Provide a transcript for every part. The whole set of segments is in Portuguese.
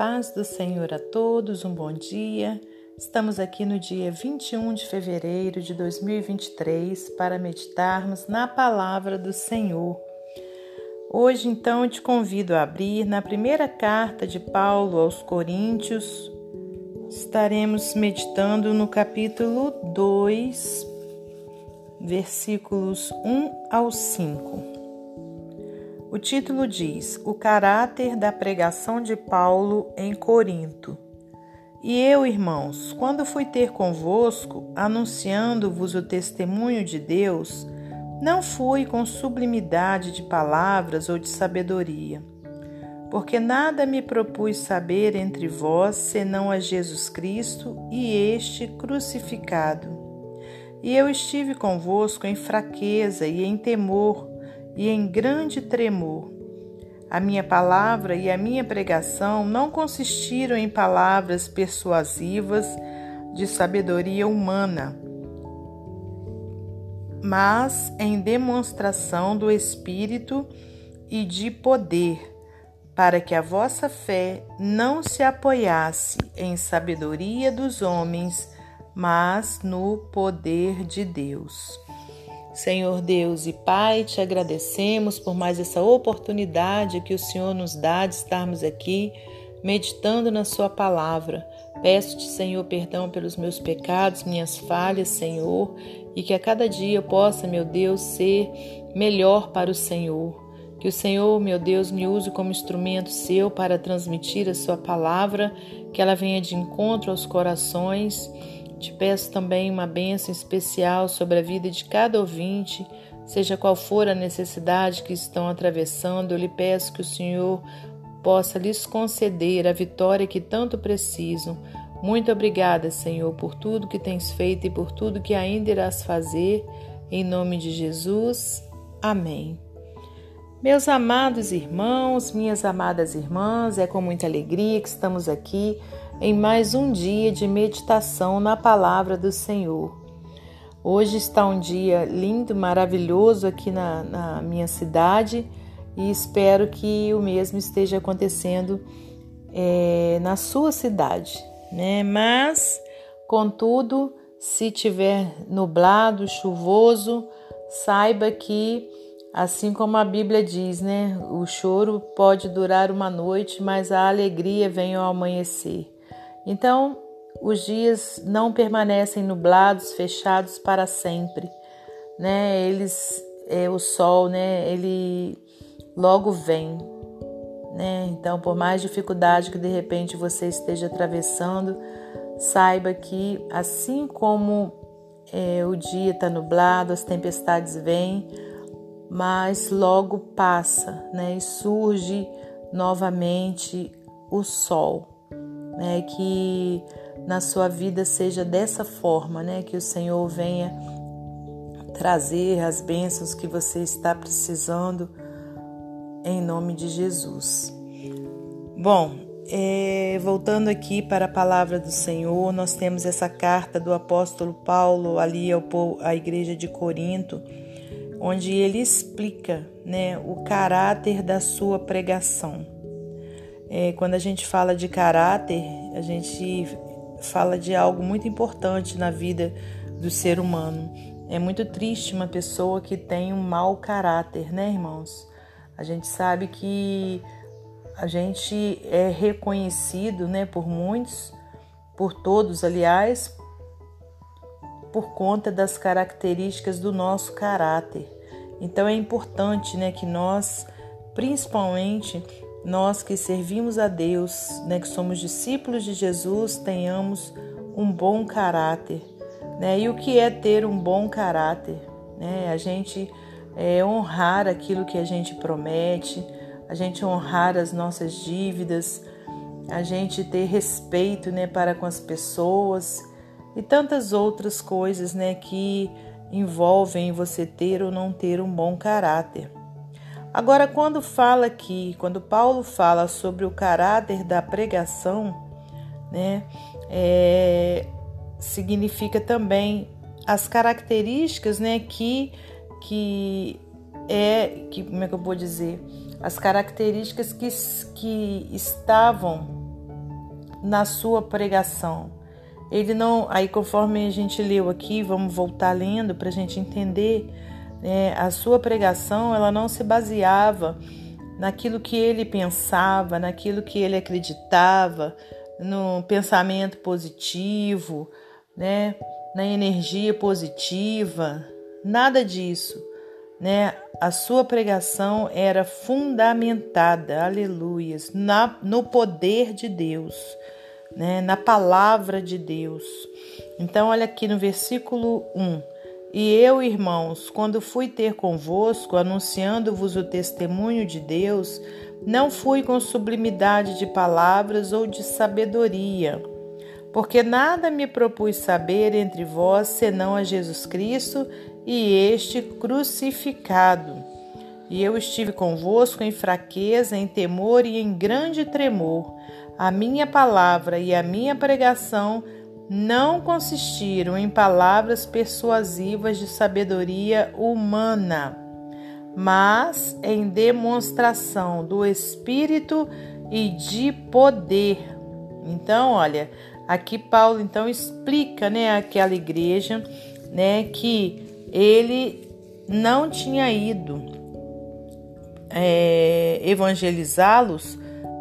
paz do Senhor a todos, um bom dia. Estamos aqui no dia 21 de fevereiro de 2023 para meditarmos na palavra do Senhor. Hoje, então, te convido a abrir na primeira carta de Paulo aos Coríntios. Estaremos meditando no capítulo 2, versículos 1 ao 5. O título diz: O caráter da pregação de Paulo em Corinto. E eu, irmãos, quando fui ter convosco, anunciando-vos o testemunho de Deus, não fui com sublimidade de palavras ou de sabedoria, porque nada me propus saber entre vós senão a Jesus Cristo e este crucificado. E eu estive convosco em fraqueza e em temor e em grande tremor. A minha palavra e a minha pregação não consistiram em palavras persuasivas de sabedoria humana, mas em demonstração do Espírito e de poder, para que a vossa fé não se apoiasse em sabedoria dos homens, mas no poder de Deus. Senhor Deus e Pai, te agradecemos por mais essa oportunidade que o Senhor nos dá de estarmos aqui meditando na Sua palavra. Peço-te, Senhor, perdão pelos meus pecados, minhas falhas, Senhor, e que a cada dia eu possa, meu Deus, ser melhor para o Senhor. Que o Senhor, meu Deus, me use como instrumento seu para transmitir a Sua palavra, que ela venha de encontro aos corações te peço também uma bênção especial sobre a vida de cada ouvinte, seja qual for a necessidade que estão atravessando, eu lhe peço que o Senhor possa lhes conceder a vitória que tanto precisam. Muito obrigada, Senhor, por tudo que tens feito e por tudo que ainda irás fazer. Em nome de Jesus. Amém. Meus amados irmãos, minhas amadas irmãs, é com muita alegria que estamos aqui em mais um dia de meditação na palavra do Senhor. Hoje está um dia lindo, maravilhoso aqui na, na minha cidade e espero que o mesmo esteja acontecendo é, na sua cidade, né? Mas, contudo, se tiver nublado, chuvoso, saiba que Assim como a Bíblia diz, né? O choro pode durar uma noite, mas a alegria vem ao amanhecer. Então, os dias não permanecem nublados, fechados para sempre, né? Eles, é, o sol, né? Ele logo vem, né? Então, por mais dificuldade que de repente você esteja atravessando, saiba que assim como é, o dia está nublado, as tempestades vêm, mas logo passa, né? E surge novamente o sol né? Que na sua vida seja dessa forma, né? Que o Senhor venha trazer as bênçãos que você está precisando em nome de Jesus. Bom, é, voltando aqui para a palavra do Senhor, nós temos essa carta do apóstolo Paulo ali ao, à igreja de Corinto, onde ele explica né, o caráter da sua pregação. É, quando a gente fala de caráter, a gente fala de algo muito importante na vida do ser humano. É muito triste uma pessoa que tem um mau caráter, né, irmãos? A gente sabe que a gente é reconhecido, né, por muitos, por todos, aliás, por conta das características do nosso caráter. Então é importante, né, que nós, principalmente nós que servimos a Deus, né, que somos discípulos de Jesus, tenhamos um bom caráter. Né? E o que é ter um bom caráter? Né? A gente é, honrar aquilo que a gente promete, a gente honrar as nossas dívidas, a gente ter respeito né, para com as pessoas e tantas outras coisas né, que envolvem você ter ou não ter um bom caráter. Agora, quando fala aqui, quando Paulo fala sobre o caráter da pregação, né, é, significa também as características, né, que que é, que como é que eu vou dizer, as características que, que estavam na sua pregação. Ele não, aí conforme a gente leu aqui, vamos voltar lendo para a gente entender, né, a sua pregação ela não se baseava naquilo que ele pensava, naquilo que ele acreditava, no pensamento positivo, né, na energia positiva, nada disso, né? A sua pregação era fundamentada, aleluias, na, no poder de Deus, né? Na palavra de Deus. Então, olha aqui no versículo 1. E eu, irmãos, quando fui ter convosco, anunciando-vos o testemunho de Deus, não fui com sublimidade de palavras ou de sabedoria, porque nada me propus saber entre vós senão a Jesus Cristo e este crucificado. E eu estive convosco em fraqueza, em temor e em grande tremor. A minha palavra e a minha pregação não consistiram em palavras persuasivas de sabedoria humana, mas em demonstração do Espírito e de poder. Então, olha, aqui Paulo então explica, né, aquela igreja, né, que ele não tinha ido é, evangelizá-los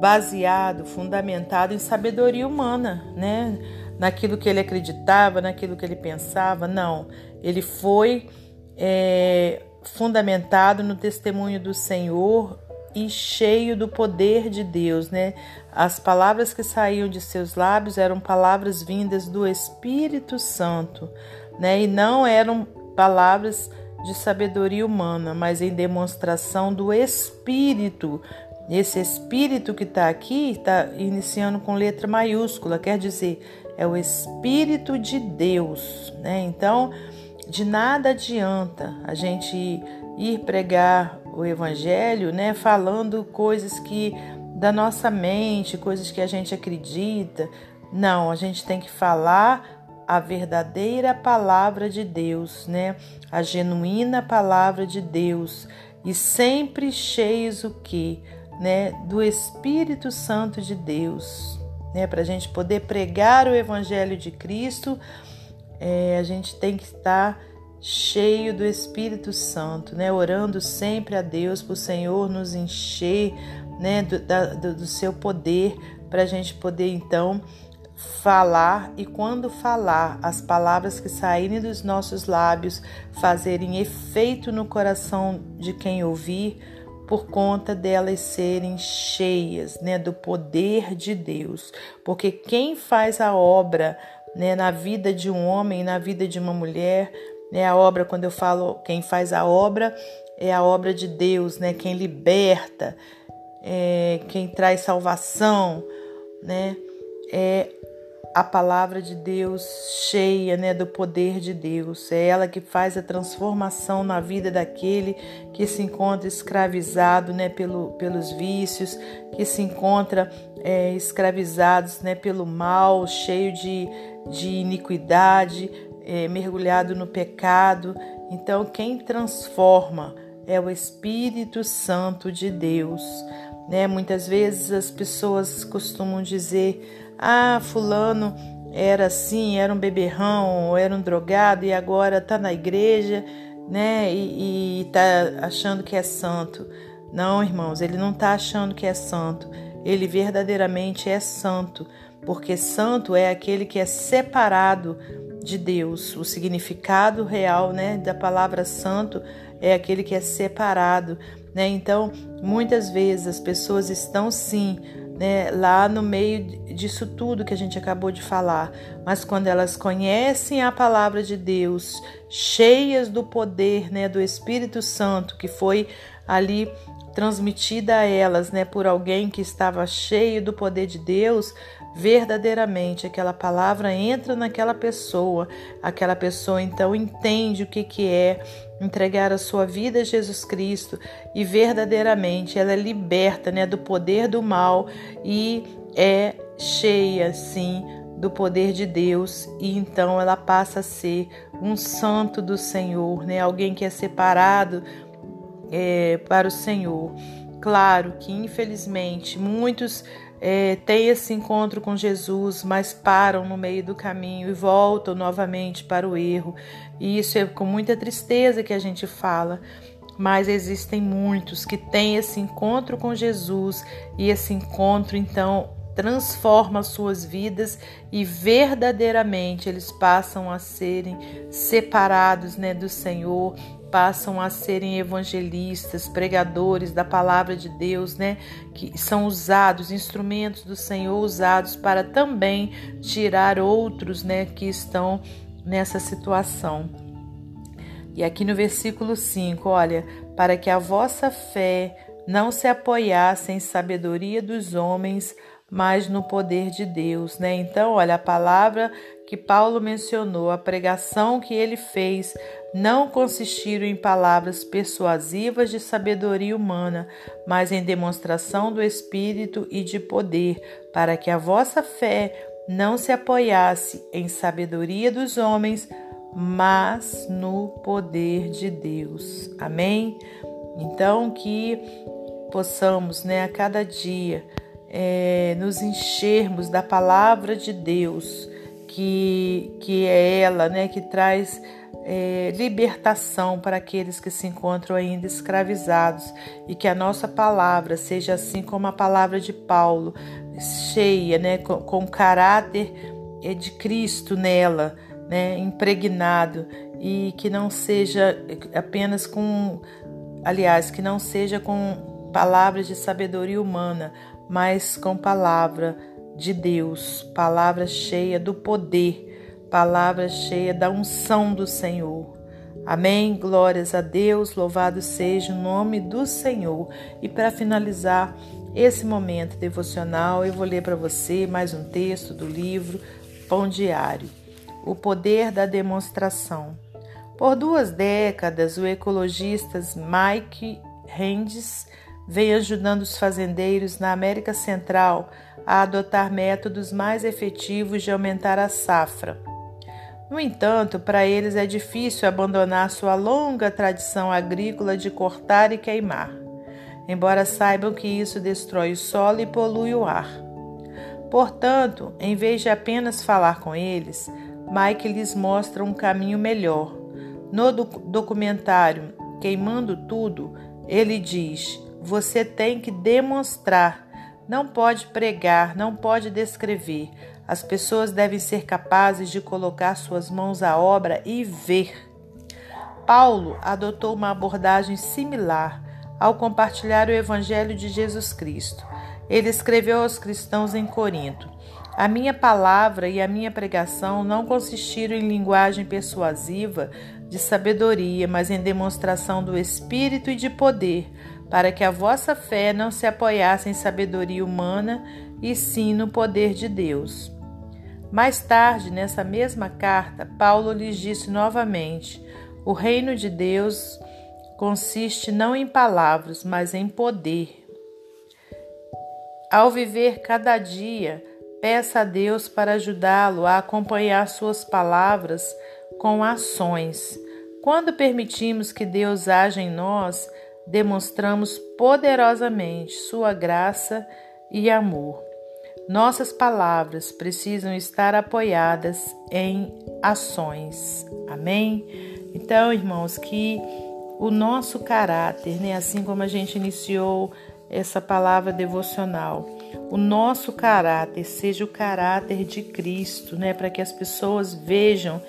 baseado, fundamentado em sabedoria humana, né? Naquilo que ele acreditava, naquilo que ele pensava. Não, ele foi é, fundamentado no testemunho do Senhor e cheio do poder de Deus, né? As palavras que saíam de seus lábios eram palavras vindas do Espírito Santo, né? E não eram palavras de sabedoria humana, mas em demonstração do Espírito. Esse Espírito que está aqui está iniciando com letra maiúscula, quer dizer, é o Espírito de Deus, né? Então, de nada adianta a gente ir pregar o Evangelho, né? Falando coisas que da nossa mente, coisas que a gente acredita. Não, a gente tem que falar a verdadeira palavra de Deus, né? A genuína palavra de Deus e sempre cheios o que, né? Do Espírito Santo de Deus, né? Para a gente poder pregar o Evangelho de Cristo, é, a gente tem que estar cheio do Espírito Santo, né? Orando sempre a Deus para o Senhor nos encher, né? Do, da, do, do seu poder para a gente poder então falar e quando falar as palavras que saírem dos nossos lábios fazerem efeito no coração de quem ouvir por conta delas serem cheias, né, do poder de Deus. Porque quem faz a obra, né, na vida de um homem, na vida de uma mulher, né, a obra quando eu falo quem faz a obra é a obra de Deus, né, quem liberta, é, quem traz salvação, né, é a palavra de Deus cheia né, do poder de Deus. É ela que faz a transformação na vida daquele que se encontra escravizado né, pelo, pelos vícios, que se encontra é, escravizados né, pelo mal, cheio de, de iniquidade, é, mergulhado no pecado. Então, quem transforma é o Espírito Santo de Deus. Né? Muitas vezes as pessoas costumam dizer ah, fulano era assim, era um beberrão, era um drogado e agora está na igreja, né? E, está achando que é santo. Não, irmãos, ele não está achando que é santo. Ele verdadeiramente é santo, porque santo é aquele que é separado de Deus. O significado real, né, da palavra santo é aquele que é separado, né? Então, muitas vezes as pessoas estão sim né, lá no meio disso tudo que a gente acabou de falar. Mas quando elas conhecem a palavra de Deus, cheias do poder né, do Espírito Santo que foi ali transmitida a elas né, por alguém que estava cheio do poder de Deus, verdadeiramente aquela palavra entra naquela pessoa, aquela pessoa então entende o que, que é entregar a sua vida a Jesus Cristo e verdadeiramente ela é liberta né, do poder do mal e é cheia, sim, do poder de Deus e então ela passa a ser um santo do Senhor, né? Alguém que é separado é, para o Senhor. Claro que infelizmente muitos é, têm esse encontro com Jesus, mas param no meio do caminho e voltam novamente para o erro. E isso é com muita tristeza que a gente fala. Mas existem muitos que têm esse encontro com Jesus e esse encontro então transforma suas vidas e verdadeiramente eles passam a serem separados né, do Senhor, passam a serem evangelistas, pregadores da palavra de Deus, né? Que são usados, instrumentos do Senhor usados para também tirar outros, né, que estão nessa situação. E aqui no versículo 5, olha, para que a vossa fé não se apoiasse em sabedoria dos homens, mas no poder de Deus, né? Então, olha, a palavra que Paulo mencionou, a pregação que ele fez, não consistiram em palavras persuasivas de sabedoria humana, mas em demonstração do Espírito e de poder, para que a vossa fé não se apoiasse em sabedoria dos homens, mas no poder de Deus. Amém? Então, que possamos, né, a cada dia, é, nos enchermos da palavra de Deus, que, que é ela né, que traz é, libertação para aqueles que se encontram ainda escravizados e que a nossa palavra seja assim como a palavra de Paulo, cheia, né, com, com caráter é, de Cristo nela, né, impregnado e que não seja apenas com, aliás, que não seja com palavras de sabedoria humana, mas com palavra de Deus, palavra cheia do poder, palavra cheia da unção do Senhor. Amém. Glórias a Deus, louvado seja o nome do Senhor. E para finalizar esse momento devocional, eu vou ler para você mais um texto do livro Pão Diário. O poder da demonstração. Por duas décadas, o ecologista Mike Rendes vem ajudando os fazendeiros na América Central a adotar métodos mais efetivos de aumentar a safra. No entanto, para eles é difícil abandonar sua longa tradição agrícola de cortar e queimar, embora saibam que isso destrói o solo e polui o ar. Portanto, em vez de apenas falar com eles, Mike lhes mostra um caminho melhor. No documentário Queimando Tudo, ele diz: você tem que demonstrar, não pode pregar, não pode descrever. As pessoas devem ser capazes de colocar suas mãos à obra e ver. Paulo adotou uma abordagem similar ao compartilhar o Evangelho de Jesus Cristo. Ele escreveu aos cristãos em Corinto: A minha palavra e a minha pregação não consistiram em linguagem persuasiva de sabedoria, mas em demonstração do Espírito e de poder para que a vossa fé não se apoiasse em sabedoria humana, e sim no poder de Deus. Mais tarde, nessa mesma carta, Paulo lhes disse novamente: o reino de Deus consiste não em palavras, mas em poder. Ao viver cada dia, peça a Deus para ajudá-lo a acompanhar suas palavras com ações. Quando permitimos que Deus haja em nós, demonstramos poderosamente Sua graça e amor. Nossas palavras precisam estar apoiadas em ações. Amém? Então, irmãos, que o nosso caráter, né, assim como a gente iniciou essa palavra devocional, o nosso caráter seja o caráter de Cristo, né, para que as pessoas vejam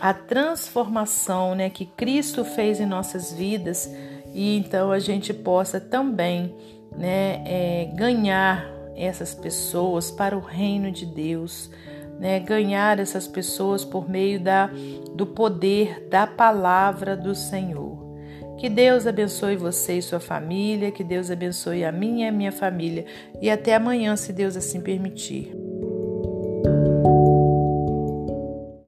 a transformação, né, que Cristo fez em nossas vidas e então a gente possa também né, é, ganhar essas pessoas para o reino de Deus, né, ganhar essas pessoas por meio da, do poder da palavra do Senhor. Que Deus abençoe você e sua família, que Deus abençoe a minha e a minha família. E até amanhã, se Deus assim permitir.